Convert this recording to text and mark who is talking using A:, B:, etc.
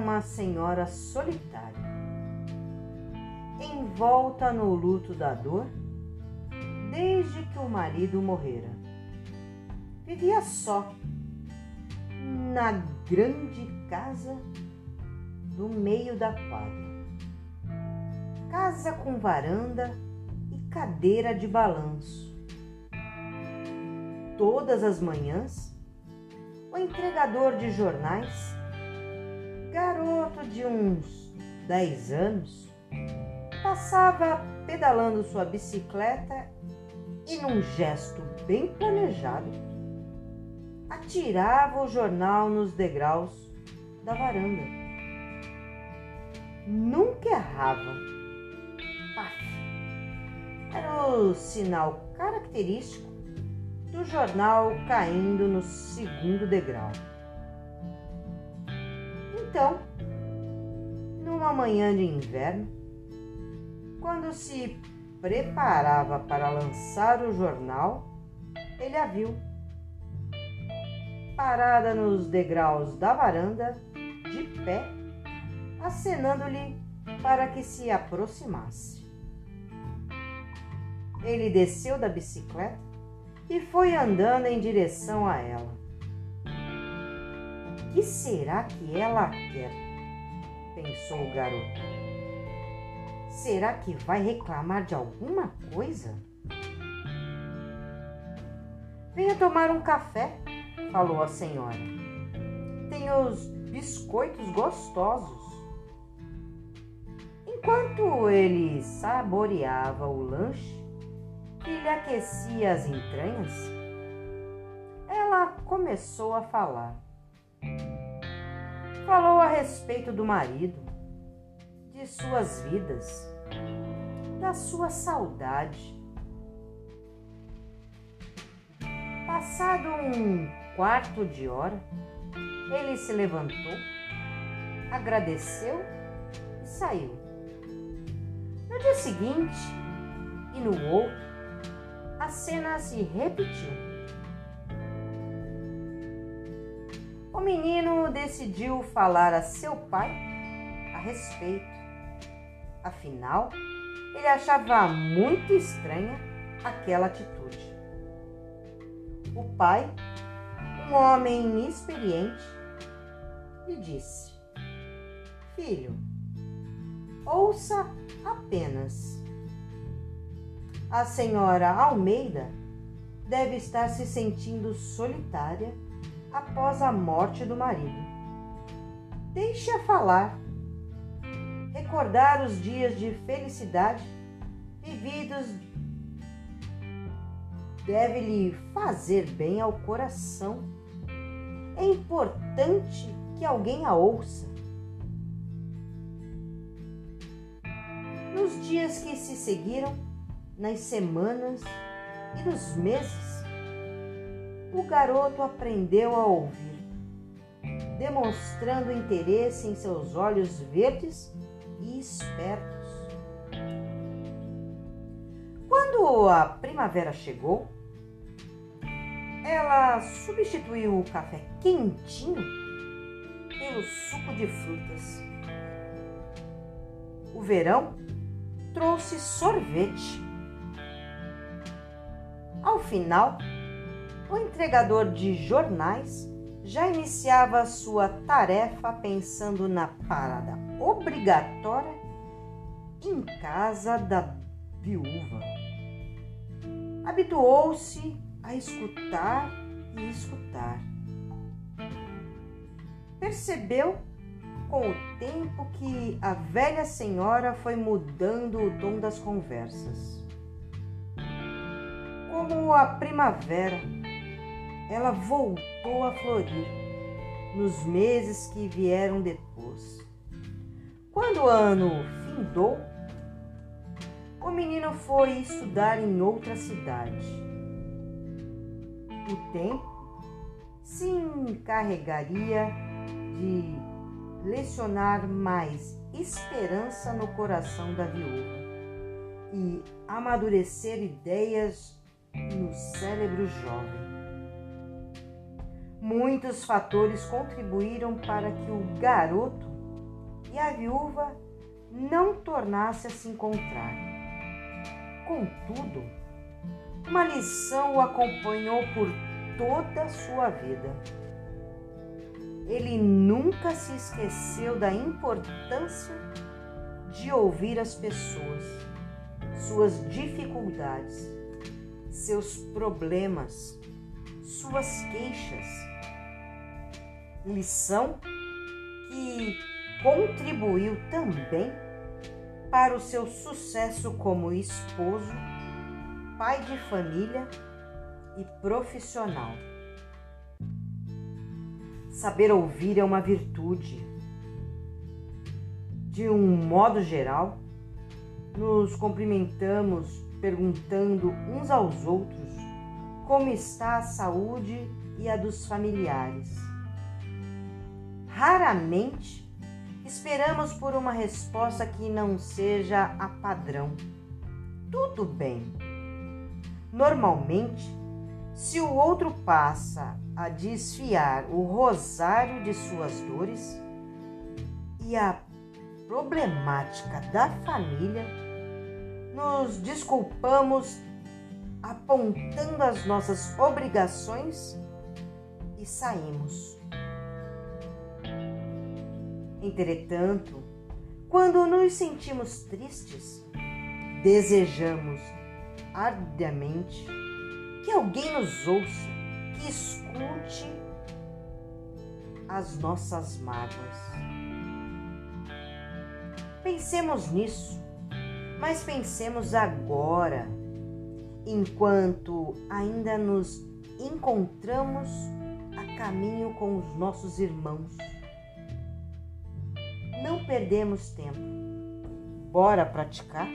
A: uma senhora solitária, envolta no luto da dor desde que o marido morrera. Vivia só na grande casa do meio da quadra. Casa com varanda e cadeira de balanço. Todas as manhãs, o entregador de jornais, garoto de uns 10 anos, passava pedalando sua bicicleta e, num gesto bem planejado, atirava o jornal nos degraus da varanda. Nunca errava. Paf! Era o sinal característico do jornal caindo no segundo degrau. Então, numa manhã de inverno, quando se preparava para lançar o jornal, ele a viu. Parada nos degraus da varanda, de pé, acenando-lhe para que se aproximasse. Ele desceu da bicicleta e foi andando em direção a ela. Que será que ela quer? pensou o garoto. Será que vai reclamar de alguma coisa? Venha tomar um café, falou a senhora. Tem os biscoitos gostosos. Enquanto ele saboreava o lanche que lhe aquecia as entranhas, ela começou a falar. Falou a respeito do marido, de suas vidas, da sua saudade. Passado um quarto de hora, ele se levantou, agradeceu e saiu. No dia seguinte e no outro, a cena se repetiu. O menino decidiu falar a seu pai a respeito. Afinal, ele achava muito estranha aquela atitude. O pai, um homem inexperiente, lhe disse: Filho, ouça apenas. A senhora Almeida deve estar se sentindo solitária após a morte do marido. Deixe-a falar recordar os dias de felicidade vividos deve lhe fazer bem ao coração. É importante que alguém a ouça. Nos dias que se seguiram, nas semanas e nos meses, o garoto aprendeu a ouvir, demonstrando interesse em seus olhos verdes e espertos. Quando a primavera chegou, ela substituiu o café quentinho pelo suco de frutas. O verão trouxe sorvete. Ao final, o entregador de jornais já iniciava sua tarefa pensando na parada obrigatória em casa da viúva. Habituou-se a escutar e escutar. Percebeu com o tempo que a velha senhora foi mudando o tom das conversas. Como a primavera, ela voltou a florir nos meses que vieram depois. Quando o ano findou, o menino foi estudar em outra cidade. O tempo se encarregaria de lecionar mais esperança no coração da viúva e amadurecer ideias no cérebro jovem. Muitos fatores contribuíram para que o garoto e a viúva não tornassem a se encontrar. Contudo, uma lição o acompanhou por toda a sua vida. Ele nunca se esqueceu da importância de ouvir as pessoas, suas dificuldades, seus problemas, suas queixas. Lição que contribuiu também para o seu sucesso como esposo, pai de família e profissional. Saber ouvir é uma virtude. De um modo geral, nos cumprimentamos perguntando uns aos outros como está a saúde e a dos familiares. Raramente esperamos por uma resposta que não seja a padrão. Tudo bem. Normalmente, se o outro passa a desfiar o rosário de suas dores e a problemática da família, nos desculpamos apontando as nossas obrigações e saímos. Entretanto, quando nos sentimos tristes, desejamos arduamente que alguém nos ouça, que escute as nossas mágoas. Pensemos nisso, mas pensemos agora, enquanto ainda nos encontramos a caminho com os nossos irmãos não perdemos tempo. Bora praticar?